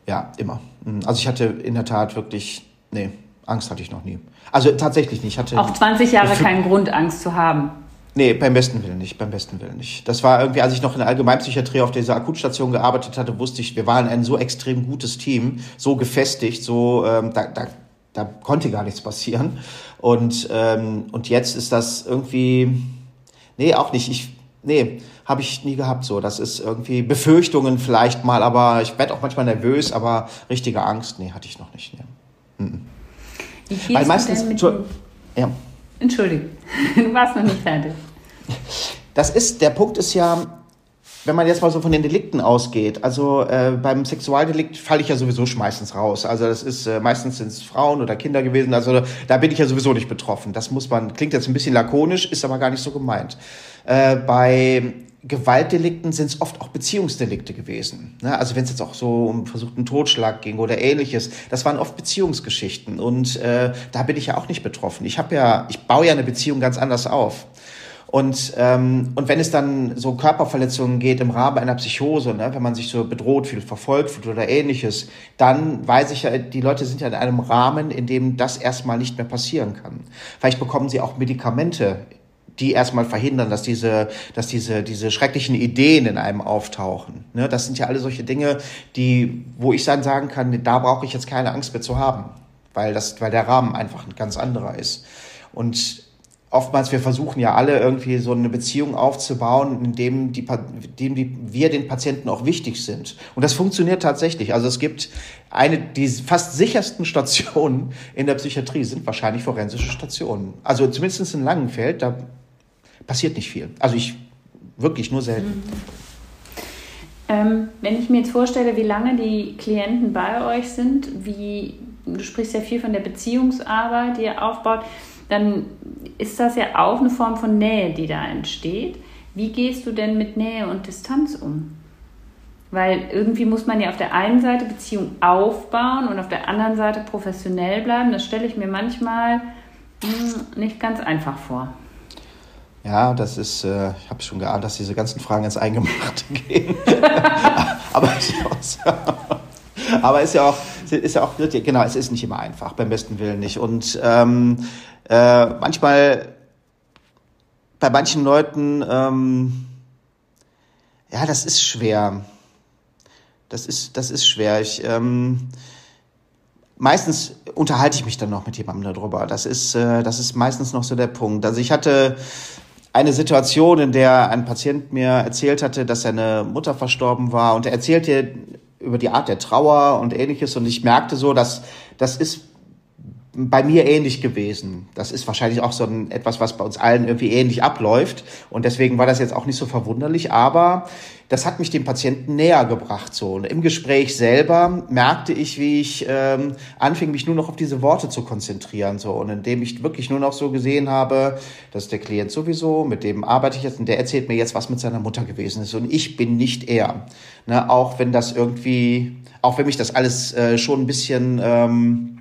Ja, immer. Hm, also ich hatte in der Tat wirklich, nee, Angst hatte ich noch nie. Also tatsächlich nicht. Ich hatte auch 20 Jahre keinen Grund, Angst zu haben. Nee, beim besten Willen nicht, beim besten Willen nicht. Das war irgendwie, als ich noch in der Allgemeinpsychiatrie auf dieser Akutstation gearbeitet hatte, wusste ich, wir waren ein so extrem gutes Team, so gefestigt, so, ähm, da, da, da konnte gar nichts passieren. Und, ähm, und jetzt ist das irgendwie, nee, auch nicht. Ich, nee, habe ich nie gehabt so. Das ist irgendwie Befürchtungen vielleicht mal, aber ich werde auch manchmal nervös, aber richtige Angst, nee, hatte ich noch nicht. Nee. Mhm. Wie Weil meistens, zu, ja. Entschuldigung, du warst noch nicht fertig. Das ist, der Punkt ist ja, wenn man jetzt mal so von den Delikten ausgeht, also äh, beim Sexualdelikt falle ich ja sowieso meistens raus. Also das ist äh, meistens sind es Frauen oder Kinder gewesen. Also da bin ich ja sowieso nicht betroffen. Das muss man klingt jetzt ein bisschen lakonisch, ist aber gar nicht so gemeint. Äh, bei Gewaltdelikten sind es oft auch Beziehungsdelikte gewesen. Ne? Also wenn es jetzt auch so um versuchten Totschlag ging oder ähnliches, das waren oft Beziehungsgeschichten und äh, da bin ich ja auch nicht betroffen. Ich habe ja, ich baue ja eine Beziehung ganz anders auf. Und, ähm, und wenn es dann so Körperverletzungen geht im Rahmen einer Psychose, ne, wenn man sich so bedroht fühlt, verfolgt fühlt oder ähnliches, dann weiß ich ja, die Leute sind ja in einem Rahmen, in dem das erstmal nicht mehr passieren kann. Vielleicht bekommen sie auch Medikamente die erstmal verhindern, dass diese, dass diese, diese schrecklichen Ideen in einem auftauchen. Ne? Das sind ja alle solche Dinge, die, wo ich dann sagen kann, da brauche ich jetzt keine Angst mehr zu haben, weil das, weil der Rahmen einfach ein ganz anderer ist. Und oftmals, wir versuchen ja alle irgendwie so eine Beziehung aufzubauen, in dem, die, dem die, wir den Patienten auch wichtig sind. Und das funktioniert tatsächlich. Also es gibt eine, die fast sichersten Stationen in der Psychiatrie sind wahrscheinlich forensische Stationen. Also zumindest in Langenfeld, da passiert nicht viel. Also ich wirklich nur selten. Mhm. Ähm, wenn ich mir jetzt vorstelle, wie lange die Klienten bei euch sind, wie du sprichst ja viel von der Beziehungsarbeit, die ihr aufbaut dann ist das ja auch eine Form von Nähe, die da entsteht. Wie gehst du denn mit Nähe und Distanz um? Weil irgendwie muss man ja auf der einen Seite Beziehung aufbauen und auf der anderen Seite professionell bleiben. Das stelle ich mir manchmal hm, nicht ganz einfach vor. Ja, das ist, äh, ich habe schon geahnt, dass diese ganzen Fragen ins Eingemachte gehen. aber, aber ist ja auch, ist ja auch, genau, es ist nicht immer einfach, beim besten Willen nicht. Und ähm, äh, manchmal bei manchen Leuten, ähm, ja, das ist schwer. Das ist, das ist schwer. Ich, ähm, meistens unterhalte ich mich dann noch mit jemandem darüber. Das ist, äh, das ist meistens noch so der Punkt. Also ich hatte eine Situation, in der ein Patient mir erzählt hatte, dass seine Mutter verstorben war und er erzählte über die Art der Trauer und ähnliches und ich merkte so, dass das ist bei mir ähnlich gewesen. Das ist wahrscheinlich auch so ein, etwas, was bei uns allen irgendwie ähnlich abläuft. Und deswegen war das jetzt auch nicht so verwunderlich. Aber das hat mich dem Patienten näher gebracht. So. Und im Gespräch selber merkte ich, wie ich ähm, anfing, mich nur noch auf diese Worte zu konzentrieren. So. Und indem ich wirklich nur noch so gesehen habe, dass der Klient sowieso, mit dem arbeite ich jetzt, und der erzählt mir jetzt, was mit seiner Mutter gewesen ist. Und ich bin nicht er. Ne? Auch wenn das irgendwie, auch wenn mich das alles äh, schon ein bisschen... Ähm,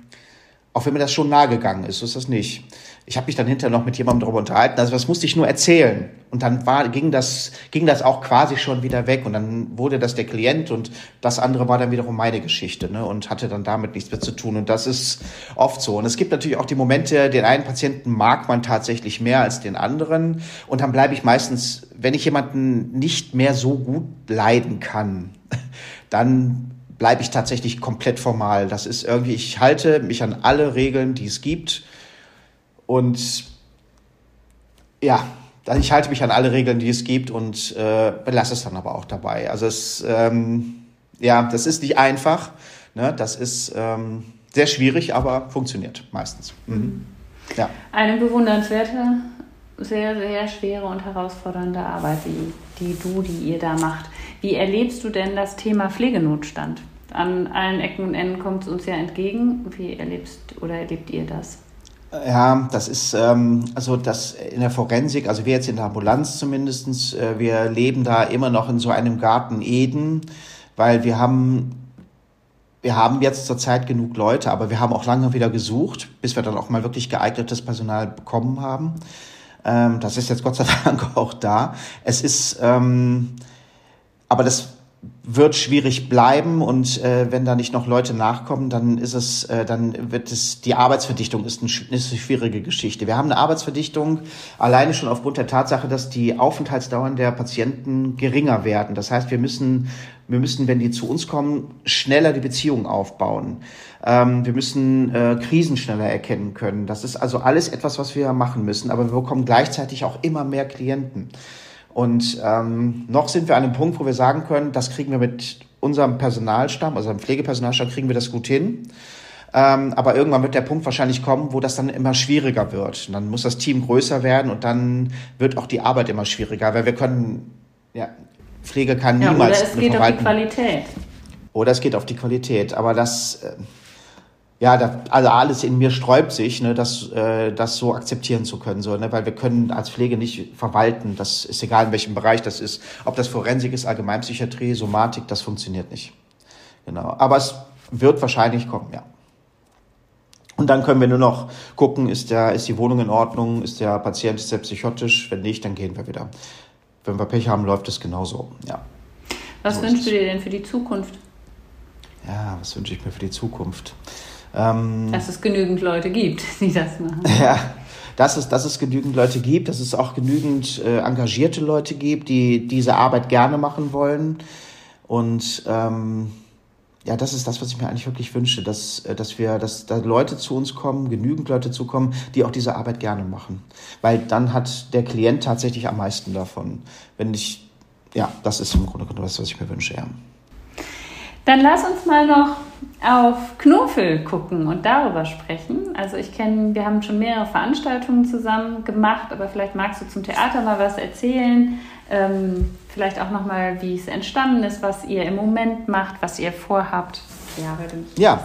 auch wenn mir das schon nahe gegangen ist, so ist das nicht. Ich habe mich dann hinterher noch mit jemandem darüber unterhalten, also das musste ich nur erzählen. Und dann war, ging, das, ging das auch quasi schon wieder weg und dann wurde das der Klient und das andere war dann wiederum meine Geschichte ne, und hatte dann damit nichts mehr zu tun. Und das ist oft so. Und es gibt natürlich auch die Momente, den einen Patienten mag man tatsächlich mehr als den anderen. Und dann bleibe ich meistens, wenn ich jemanden nicht mehr so gut leiden kann, dann bleibe ich tatsächlich komplett formal. Das ist irgendwie, ich halte mich an alle Regeln, die es gibt. Und ja, ich halte mich an alle Regeln, die es gibt und äh, belasse es dann aber auch dabei. Also es, ähm, ja, das ist nicht einfach. Ne? Das ist ähm, sehr schwierig, aber funktioniert meistens. Mhm. Ja. Eine bewundernswerte, sehr, sehr schwere und herausfordernde Arbeit, die, die du, die ihr da macht. Wie erlebst du denn das Thema Pflegenotstand? An allen Ecken und Enden kommt es uns ja entgegen. Wie erlebst oder erlebt ihr das? Ja, das ist ähm, also das in der Forensik, also wir jetzt in der Ambulanz zumindestens, äh, wir leben da immer noch in so einem Garten Eden, weil wir haben wir haben jetzt zurzeit genug Leute, aber wir haben auch lange wieder gesucht, bis wir dann auch mal wirklich geeignetes Personal bekommen haben. Ähm, das ist jetzt Gott sei Dank auch da. Es ist ähm, aber das wird schwierig bleiben und äh, wenn da nicht noch Leute nachkommen, dann ist es, äh, dann wird es, die Arbeitsverdichtung ist, ein, ist eine schwierige Geschichte. Wir haben eine Arbeitsverdichtung alleine schon aufgrund der Tatsache, dass die Aufenthaltsdauern der Patienten geringer werden. Das heißt, wir müssen, wir müssen, wenn die zu uns kommen, schneller die Beziehung aufbauen. Ähm, wir müssen äh, Krisen schneller erkennen können. Das ist also alles etwas, was wir machen müssen, aber wir bekommen gleichzeitig auch immer mehr Klienten. Und ähm, noch sind wir an einem Punkt, wo wir sagen können, das kriegen wir mit unserem Personalstamm, also dem Pflegepersonalstamm, kriegen wir das gut hin. Ähm, aber irgendwann wird der Punkt wahrscheinlich kommen, wo das dann immer schwieriger wird. Und dann muss das Team größer werden und dann wird auch die Arbeit immer schwieriger, weil wir können, ja, Pflege kann ja, niemals. Oder es geht auf die Qualität. Oder es geht auf die Qualität. Aber das, äh, ja, da, also alles in mir sträubt sich, ne, das, äh, das so akzeptieren zu können, so, ne, weil wir können als Pflege nicht verwalten. Das ist egal, in welchem Bereich das ist. Ob das Forensik ist, Allgemeinpsychiatrie, Somatik, das funktioniert nicht. Genau. Aber es wird wahrscheinlich kommen, ja. Und dann können wir nur noch gucken, ist, der, ist die Wohnung in Ordnung, ist der Patient ist der psychotisch, wenn nicht, dann gehen wir wieder. Wenn wir Pech haben, läuft es genauso, ja. Was so wünschst du dir denn für die Zukunft? Ja, was wünsche ich mir für die Zukunft? Ähm, dass es genügend Leute gibt, die das machen. Ja, dass es, dass es genügend Leute gibt, dass es auch genügend äh, engagierte Leute gibt, die diese Arbeit gerne machen wollen. Und ähm, ja, das ist das, was ich mir eigentlich wirklich wünsche, dass, äh, dass wir, dass da Leute zu uns kommen, genügend Leute zu kommen, die auch diese Arbeit gerne machen. Weil dann hat der Klient tatsächlich am meisten davon. Wenn ich, ja, das ist im Grunde genommen das, was ich mir wünsche, ja. Dann lass uns mal noch auf Knofel gucken und darüber sprechen. Also ich kenne, wir haben schon mehrere Veranstaltungen zusammen gemacht, aber vielleicht magst du zum Theater mal was erzählen. Ähm, vielleicht auch nochmal, wie es entstanden ist, was ihr im Moment macht, was ihr vorhabt. Ja, würde mich ja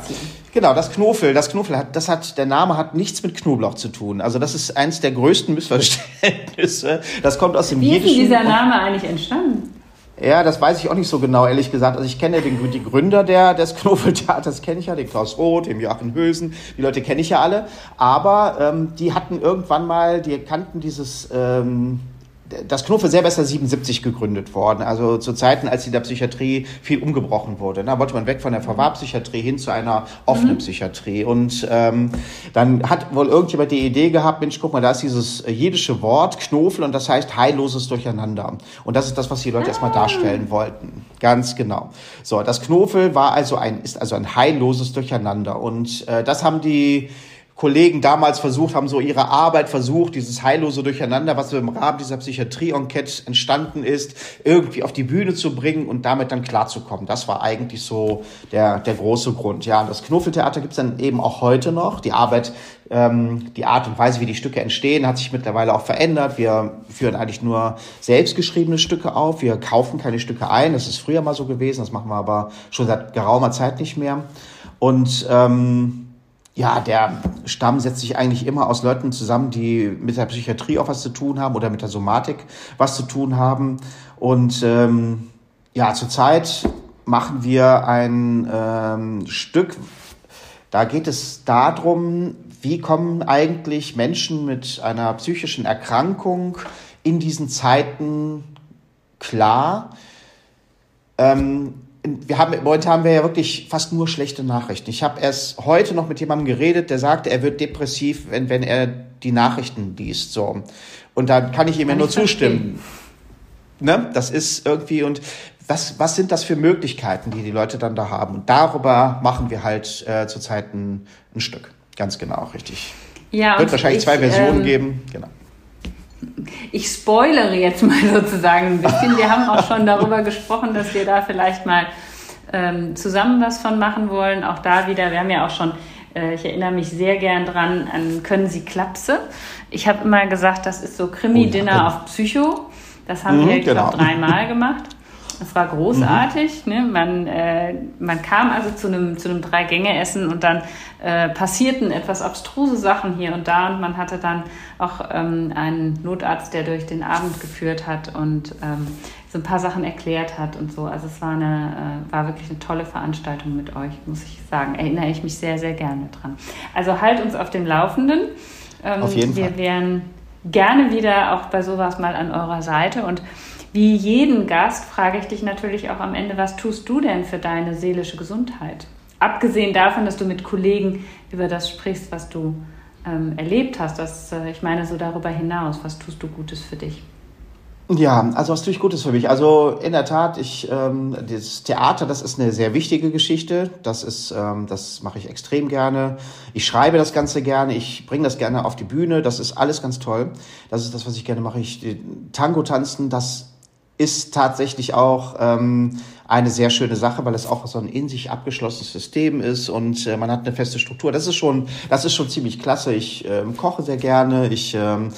genau, das Knofel. Das Knofel hat, das hat, der Name hat nichts mit Knoblauch zu tun. Also das ist eins der größten Missverständnisse. Das kommt aus dem Wie ist dieser Name eigentlich entstanden? Ja, das weiß ich auch nicht so genau, ehrlich gesagt. Also ich kenne den, die Gründer der, des Knoffeltheaters, kenne ich ja, den Klaus Roth, den Joachim Hülsen, die Leute kenne ich ja alle. Aber ähm, die hatten irgendwann mal, die kannten dieses... Ähm, das selber ist ja 77 gegründet worden, also zu Zeiten, als in der Psychiatrie viel umgebrochen wurde. Da wollte man weg von der Verwahrpsychiatrie hin zu einer offenen mhm. Psychiatrie. Und ähm, dann hat wohl irgendjemand die Idee gehabt, Mensch, guck mal, da ist dieses jiddische Wort Knofel und das heißt heilloses Durcheinander. Und das ist das, was die Leute ah. erstmal darstellen wollten. Ganz genau. So, das Knofel war also ein, ist also ein heilloses Durcheinander. Und äh, das haben die Kollegen damals versucht haben, so ihre Arbeit versucht, dieses heillose Durcheinander, was im Rahmen dieser Psychiatrie-Enquete entstanden ist, irgendwie auf die Bühne zu bringen und damit dann klarzukommen. Das war eigentlich so der, der große Grund. Ja, das Knuffeltheater gibt's dann eben auch heute noch. Die Arbeit, ähm, die Art und Weise, wie die Stücke entstehen, hat sich mittlerweile auch verändert. Wir führen eigentlich nur selbstgeschriebene Stücke auf. Wir kaufen keine Stücke ein. Das ist früher mal so gewesen. Das machen wir aber schon seit geraumer Zeit nicht mehr. Und ähm, ja, der Stamm setzt sich eigentlich immer aus Leuten zusammen, die mit der Psychiatrie auch was zu tun haben oder mit der Somatik was zu tun haben. Und ähm, ja, zurzeit machen wir ein ähm, Stück, da geht es darum, wie kommen eigentlich Menschen mit einer psychischen Erkrankung in diesen Zeiten klar. Ähm, wir haben, heute haben wir ja wirklich fast nur schlechte Nachrichten. Ich habe erst heute noch mit jemandem geredet, der sagte, er wird depressiv, wenn, wenn er die Nachrichten liest. So. Und da kann ich ihm ja nur zustimmen. Ne? Das ist irgendwie, und was, was sind das für Möglichkeiten, die die Leute dann da haben? Und darüber machen wir halt äh, zurzeit ein, ein Stück. Ganz genau, richtig. Ja, Wird wahrscheinlich ich, zwei Versionen ähm, geben. Genau. Ich spoilere jetzt mal sozusagen ein bisschen. Wir haben auch schon darüber gesprochen, dass wir da vielleicht mal ähm, zusammen was von machen wollen. Auch da wieder, wir haben ja auch schon, äh, ich erinnere mich sehr gern dran an Können Sie Klapse? Ich habe immer gesagt, das ist so Krimi-Dinner oh, ja. auf Psycho. Das haben mhm, wir, ich genau. glaube, dreimal gemacht. Das war großartig. Mhm. Ne? Man, äh, man kam also zu einem, zu einem Drei-Gänge-Essen und dann äh, passierten etwas abstruse Sachen hier und da und man hatte dann auch ähm, einen Notarzt, der durch den Abend geführt hat und ähm, so ein paar Sachen erklärt hat und so. Also es war, eine, äh, war wirklich eine tolle Veranstaltung mit euch, muss ich sagen. Erinnere ich mich sehr, sehr gerne dran. Also halt uns auf dem Laufenden. Ähm, auf jeden wir Fall. Wir wären gerne wieder auch bei sowas mal an eurer Seite und wie jeden Gast frage ich dich natürlich auch am Ende, was tust du denn für deine seelische Gesundheit? Abgesehen davon, dass du mit Kollegen über das sprichst, was du ähm, erlebt hast, das, äh, ich meine so darüber hinaus, was tust du Gutes für dich? Ja, also was tue ich Gutes für mich? Also in der Tat, ich ähm, das Theater, das ist eine sehr wichtige Geschichte. Das ist, ähm, das mache ich extrem gerne. Ich schreibe das Ganze gerne. Ich bringe das gerne auf die Bühne. Das ist alles ganz toll. Das ist das, was ich gerne mache. Ich Tango tanzen, das ist tatsächlich auch ähm, eine sehr schöne Sache, weil es auch so ein in sich abgeschlossenes System ist und äh, man hat eine feste Struktur. Das ist schon, das ist schon ziemlich klasse. Ich ähm, koche sehr gerne. Ich ähm,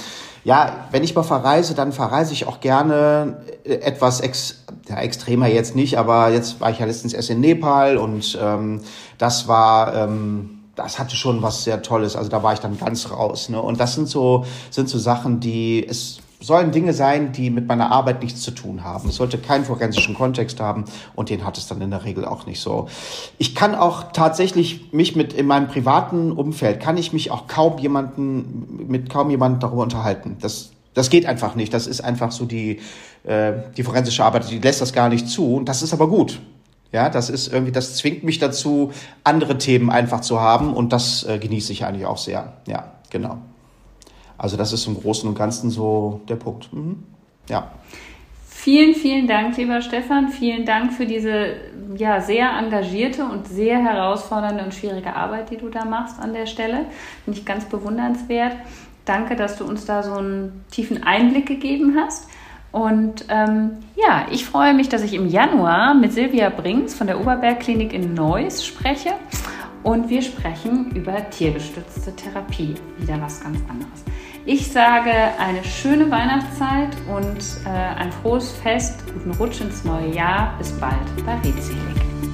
ja, wenn ich mal verreise, dann verreise ich auch gerne äh, etwas ex, ja, extremer jetzt nicht, aber jetzt war ich ja letztens erst in Nepal und ähm, das war ähm, das hatte schon was sehr Tolles. Also da war ich dann ganz raus. Ne? Und das sind so sind so Sachen, die es sollen Dinge sein, die mit meiner Arbeit nichts zu tun haben. Es sollte keinen forensischen Kontext haben und den hat es dann in der Regel auch nicht so. Ich kann auch tatsächlich mich mit in meinem privaten Umfeld kann ich mich auch kaum jemanden mit kaum jemanden darüber unterhalten. Das das geht einfach nicht. Das ist einfach so die äh, die forensische Arbeit, die lässt das gar nicht zu und das ist aber gut. Ja, das ist irgendwie, das zwingt mich dazu, andere Themen einfach zu haben und das äh, genieße ich eigentlich auch sehr. Ja, genau. Also das ist im Großen und Ganzen so der Punkt. Mhm. Ja. Vielen, vielen Dank, lieber Stefan. Vielen Dank für diese ja, sehr engagierte und sehr herausfordernde und schwierige Arbeit, die du da machst an der Stelle. Finde ich ganz bewundernswert. Danke, dass du uns da so einen tiefen Einblick gegeben hast. Und ähm, ja, ich freue mich, dass ich im Januar mit Silvia Brings von der Oberbergklinik in Neuss spreche. Und wir sprechen über tiergestützte Therapie. Wieder was ganz anderes. Ich sage eine schöne Weihnachtszeit und äh, ein frohes Fest, guten Rutsch ins neue Jahr. Bis bald bei Redselig.